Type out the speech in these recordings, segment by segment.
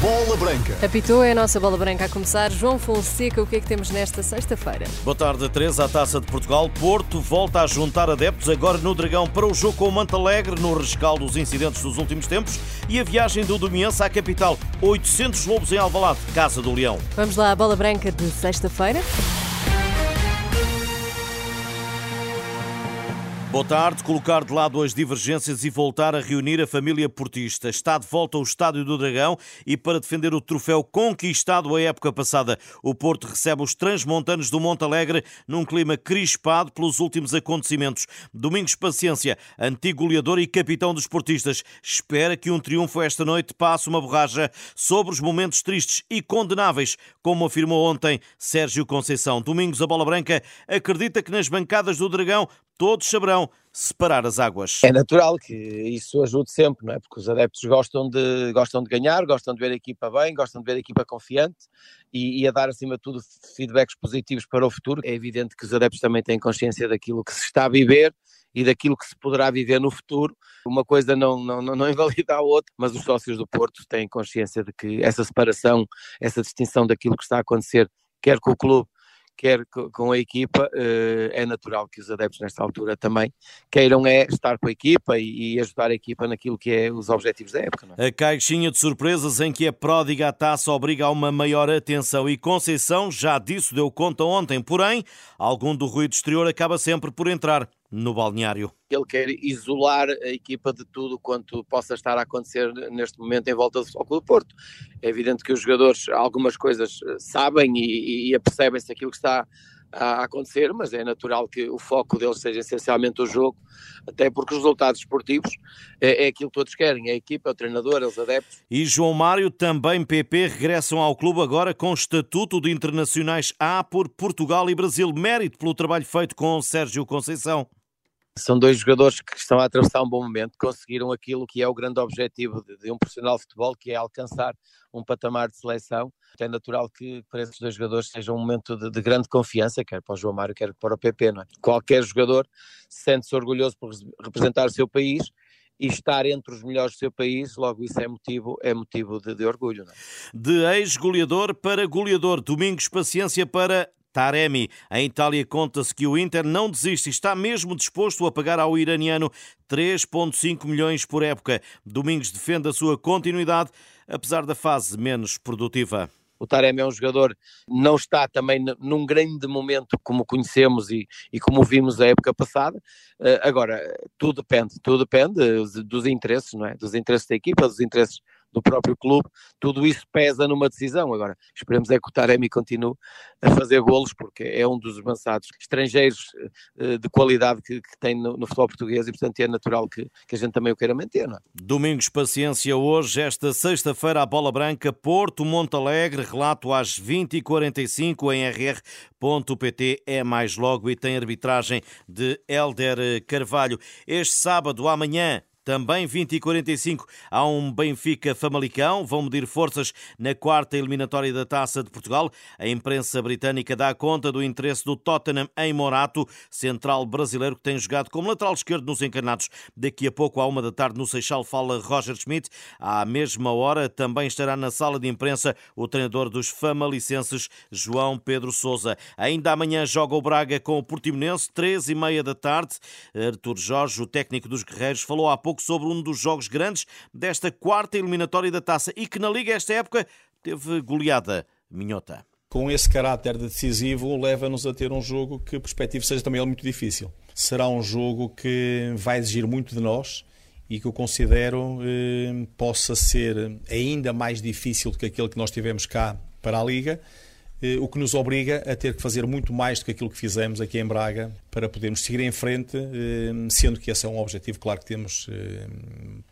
Bola Branca. Apitou é a nossa bola branca a começar. João Fonseca, o que é que temos nesta sexta-feira? Boa tarde, Teresa. A Taça de Portugal. Porto volta a juntar adeptos agora no Dragão para o jogo com o Mantalegre, no rescaldo dos incidentes dos últimos tempos e a viagem do Domiense à capital. 800 lobos em Alvalade, Casa do Leão. Vamos lá à bola branca de sexta-feira. Boa tarde. Colocar de lado as divergências e voltar a reunir a família portista. Está de volta ao Estádio do Dragão e para defender o troféu conquistado a época passada, o Porto recebe os transmontanos do Monte Alegre num clima crispado pelos últimos acontecimentos. Domingos Paciência, antigo goleador e capitão dos portistas, espera que um triunfo esta noite passe uma borracha sobre os momentos tristes e condenáveis, como afirmou ontem Sérgio Conceição. Domingos, a bola branca, acredita que nas bancadas do Dragão todos saberão separar as águas. É natural que isso ajude sempre, não é? Porque os adeptos gostam de, gostam de ganhar, gostam de ver a equipa bem, gostam de ver a equipa confiante e, e, a dar, acima de tudo, feedbacks positivos para o futuro. É evidente que os adeptos também têm consciência daquilo que se está a viver e daquilo que se poderá viver no futuro. Uma coisa não, não, não invalida a outra, mas os sócios do Porto têm consciência de que essa separação, essa distinção daquilo que está a acontecer, quer com o clube, quer com a equipa, eh, é natural que os adeptos nesta altura também queiram é estar com a equipa e, ajudar a equipa naquilo que é os objetivos da época. É? A caixinha de surpresas em que a pródiga taça obriga a uma maior atenção e Conceição já disso deu conta ontem, porém, algum do ruído exterior acaba sempre por entrar no balneário. Ele quer isolar a equipa de tudo quanto possa estar a acontecer neste momento em volta do Futebol do Porto. É evidente que os jogadores algumas coisas eh, sabem e, e apercebem-se aquilo que está a acontecer, mas é natural que o foco deles seja essencialmente o jogo, até porque os resultados esportivos é, é aquilo que todos querem, é a equipa, é o treinador, é os adeptos. E João Mário, também PP, regressam ao clube agora com estatuto de internacionais A por Portugal e Brasil. Mérito pelo trabalho feito com Sérgio Conceição. São dois jogadores que estão a atravessar um bom momento, conseguiram aquilo que é o grande objetivo de, de um profissional de futebol, que é alcançar um patamar de seleção. É natural que para esses dois jogadores seja um momento de, de grande confiança, quer para o João Mário, quer para o PP. É? Qualquer jogador sente-se orgulhoso por representar o seu país e estar entre os melhores do seu país, logo isso é motivo, é motivo de, de orgulho. É? De ex-goleador para goleador, Domingos Paciência para Taremi. Em Itália conta-se que o Inter não desiste e está mesmo disposto a pagar ao iraniano 3,5 milhões por época. Domingos defende a sua continuidade, apesar da fase menos produtiva. O Taremi é um jogador não está também num grande momento como conhecemos e, e como vimos a época passada. Uh, agora, tudo depende, tudo depende dos interesses, não é? Dos interesses da equipa, dos interesses do próprio clube, tudo isso pesa numa decisão. Agora, esperemos é que o Taremi continue a fazer golos, porque é um dos avançados estrangeiros uh, de qualidade que, que tem no, no, futebol português e, portanto, é natural que, que a gente também o queira manter. Não é? Domingos Paciência, hoje, esta sexta-feira, a Bola Branca, Porto, Monte Alegre, relato às 20h45 em rr.pt, é mais logo e tem arbitragem de Helder Carvalho. Este sábado, amanhã, também 20 e 45 há um Benfica Famalicão. Vão medir forças na quarta eliminatória da Taça de Portugal. A imprensa britânica dá conta do interesse do Tottenham em Morato, central brasileiro que tem jogado como lateral esquerdo nos encarnados. Daqui a pouco, à uma da tarde, no Seixal, fala Roger Schmidt. À mesma hora, também estará na sala de imprensa o treinador dos famalicenses, João Pedro Sousa. Ainda amanhã joga o Braga com o Portimonense, três e meia da tarde. Artur Jorge, o técnico dos Guerreiros, falou há pouco pouco sobre um dos jogos grandes desta quarta eliminatória da taça e que na Liga esta época teve goleada minhota. Com esse caráter decisivo, leva-nos a ter um jogo que, perspectivo, seja também muito difícil. Será um jogo que vai exigir muito de nós e que eu considero eh, possa ser ainda mais difícil do que aquele que nós tivemos cá para a Liga, o que nos obriga a ter que fazer muito mais do que aquilo que fizemos aqui em Braga para podermos seguir em frente, eh, sendo que esse é um objetivo, claro, que temos eh,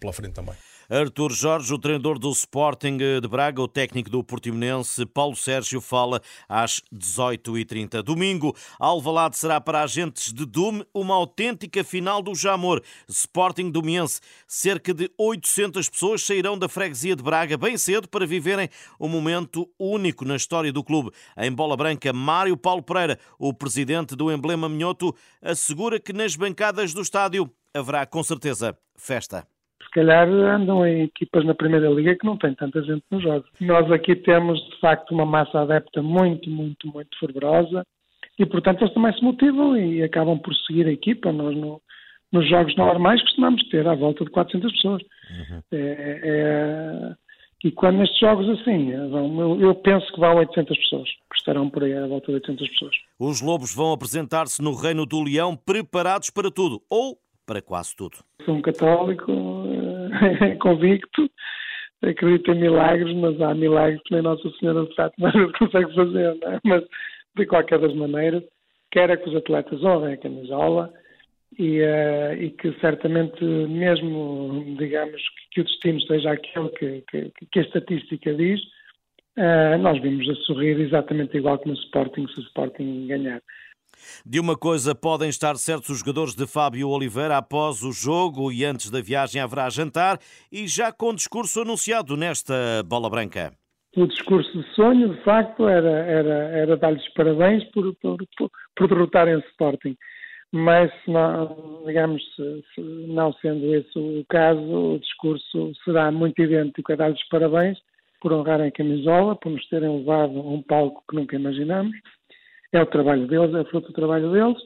pela frente também. Artur Jorge, o treinador do Sporting de Braga, o técnico do Portimonense, Paulo Sérgio, fala às 18h30. Domingo, Alvalade será para agentes de Dume uma autêntica final do Jamor. Sporting Domiense. Cerca de 800 pessoas sairão da freguesia de Braga bem cedo para viverem um momento único na história do clube. Em bola branca, Mário Paulo Pereira, o presidente do emblema Minhoto, assegura que nas bancadas do estádio haverá com certeza festa. Se calhar andam em equipas na Primeira Liga que não tem tanta gente nos jogos. Nós aqui temos, de facto, uma massa adepta muito, muito, muito fervorosa e, portanto, eles também se motivam e acabam por seguir a equipa. Nós, no, nos jogos normais, costumamos ter à volta de 400 pessoas. Uhum. É, é, e quando nestes jogos assim, vão, eu penso que vão 800 pessoas, que estarão por aí à volta de 800 pessoas. Os Lobos vão apresentar-se no Reino do Leão preparados para tudo, ou para quase tudo. Sou um católico convicto, acredito em milagres, mas há milagres que nem Nossa Senhora de Fátima consegue fazer, não é? Mas, de qualquer das maneiras, quer é que os atletas honrem a camisola, e, uh, e, que certamente mesmo, digamos, que o destino seja aquele que, que, que a estatística diz, uh, nós vimos a sorrir exatamente igual que no Sporting, se o Sporting ganhar. De uma coisa podem estar certos os jogadores de Fábio Oliveira após o jogo e antes da viagem haverá jantar e já com discurso anunciado nesta bola branca. O discurso de sonho, de facto, era, era, era dar-lhes parabéns por, por, por, por derrotarem o Sporting mas não, digamos, não sendo esse o caso, o discurso será muito idêntico a dar-lhes parabéns por honrarem a camisola, por nos terem levado a um palco que nunca imaginamos. É o trabalho deles, é fruto do trabalho deles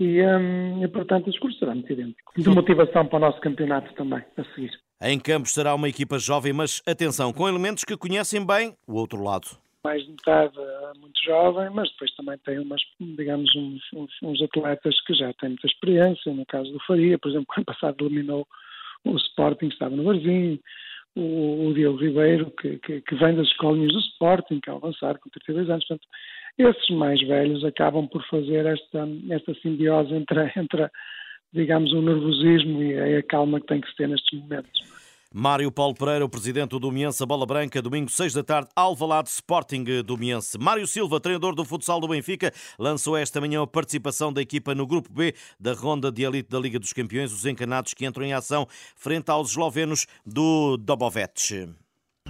e, hum, e portanto, o discurso será muito idêntico. De motivação para o nosso campeonato também, a seguir. Em Campos será uma equipa jovem, mas atenção, com elementos que conhecem bem o outro lado mais de metade muito jovem, mas depois também tem umas, digamos, uns, uns, uns, atletas que já têm muita experiência, no caso do Faria, por exemplo, ano passado eliminou o Sporting, estava no Barzinho, o, o Diogo Ribeiro, que, que, que, vem das escolinhas do Sporting, que é avançar com 32 anos, portanto, esses mais velhos acabam por fazer esta, esta simbiose entre, entre, digamos, o nervosismo e a calma que tem que se ter nestes momentos. Mário Paulo Pereira, o presidente do Domiense, a bola branca, domingo 6 da tarde, Alvalade Sporting Domiense. Mário Silva, treinador do futsal do Benfica, lançou esta manhã a participação da equipa no grupo B da ronda de elite da Liga dos Campeões, os encanados que entram em ação frente aos eslovenos do Dobovec.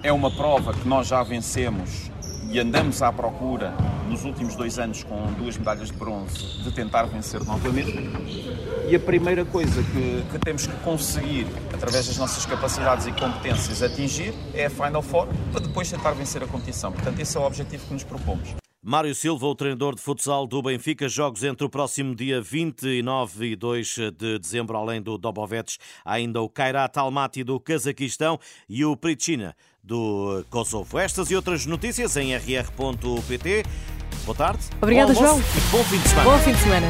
É uma prova que nós já vencemos e andamos à procura nos últimos dois anos com duas medalhas de bronze de tentar vencer novamente. E a primeira coisa que, que, temos que conseguir, através das nossas capacidades e competências, atingir é a Final Four para depois tentar vencer a competição. Portanto, esse é o objetivo que nos propomos. Mário Silva, o treinador de futsal do Benfica, jogos entre o próximo dia 29 e 2 de dezembro, além do Dobovets, ainda o Kairat Almaty do Cazaquistão e o Prichina do Kosovo. Estas e outras notícias em rr.pt. Boa tarde. Obrigada, João. E bom fim de semana. Bom fim de semana.